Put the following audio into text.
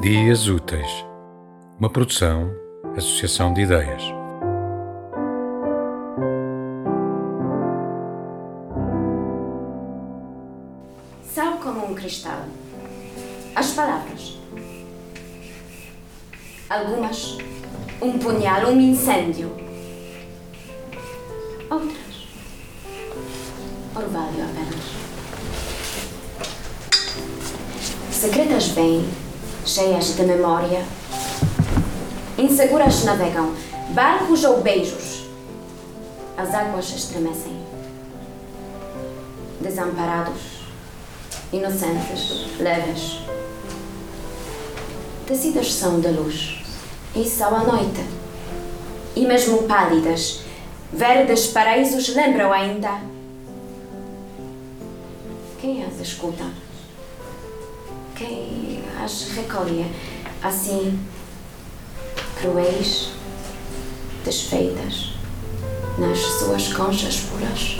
Dias Úteis, uma produção, associação de ideias. São como um cristal. As palavras. Algumas, um punhal, um incêndio. Outras, orvalho apenas. Secretas vêm, cheias de memória. Inseguras navegam, barcos ou beijos. As águas estremecem. Desamparados, inocentes, leves. Tecidas são de luz e são à noite. E mesmo pálidas, verdes paraísos lembram ainda. Quem as escuta? Quem as recolhe assim, cruéis, desfeitas, nas suas conchas puras?